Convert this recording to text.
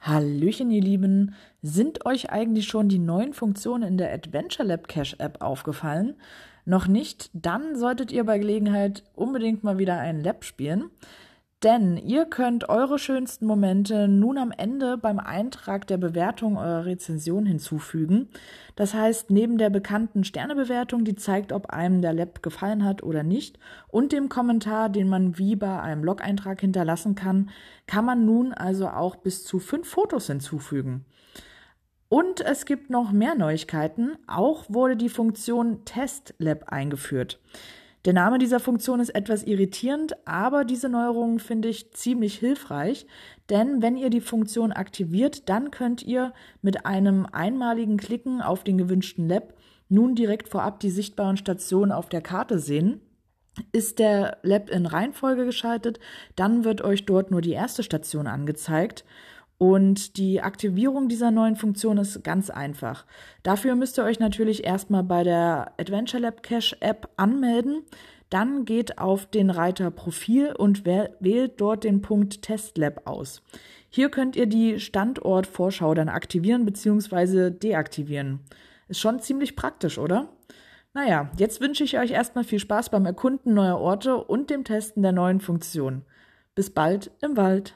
Hallöchen, ihr Lieben. Sind euch eigentlich schon die neuen Funktionen in der Adventure Lab Cache App aufgefallen? Noch nicht? Dann solltet ihr bei Gelegenheit unbedingt mal wieder einen Lab spielen. Denn ihr könnt eure schönsten Momente nun am Ende beim Eintrag der Bewertung eurer Rezension hinzufügen. Das heißt, neben der bekannten Sternebewertung, die zeigt, ob einem der Lab gefallen hat oder nicht, und dem Kommentar, den man wie bei einem Blog-Eintrag hinterlassen kann, kann man nun also auch bis zu fünf Fotos hinzufügen. Und es gibt noch mehr Neuigkeiten. Auch wurde die Funktion Test Lab eingeführt. Der Name dieser Funktion ist etwas irritierend, aber diese Neuerungen finde ich ziemlich hilfreich, denn wenn ihr die Funktion aktiviert, dann könnt ihr mit einem einmaligen Klicken auf den gewünschten Lab nun direkt vorab die sichtbaren Stationen auf der Karte sehen. Ist der Lab in Reihenfolge geschaltet, dann wird euch dort nur die erste Station angezeigt und die Aktivierung dieser neuen Funktion ist ganz einfach. Dafür müsst ihr euch natürlich erstmal bei der Adventure Lab Cache App anmelden. Dann geht auf den Reiter Profil und wählt dort den Punkt Test Lab aus. Hier könnt ihr die Standortvorschau dann aktivieren bzw. deaktivieren. Ist schon ziemlich praktisch, oder? Naja, jetzt wünsche ich euch erstmal viel Spaß beim Erkunden neuer Orte und dem Testen der neuen Funktion. Bis bald im Wald.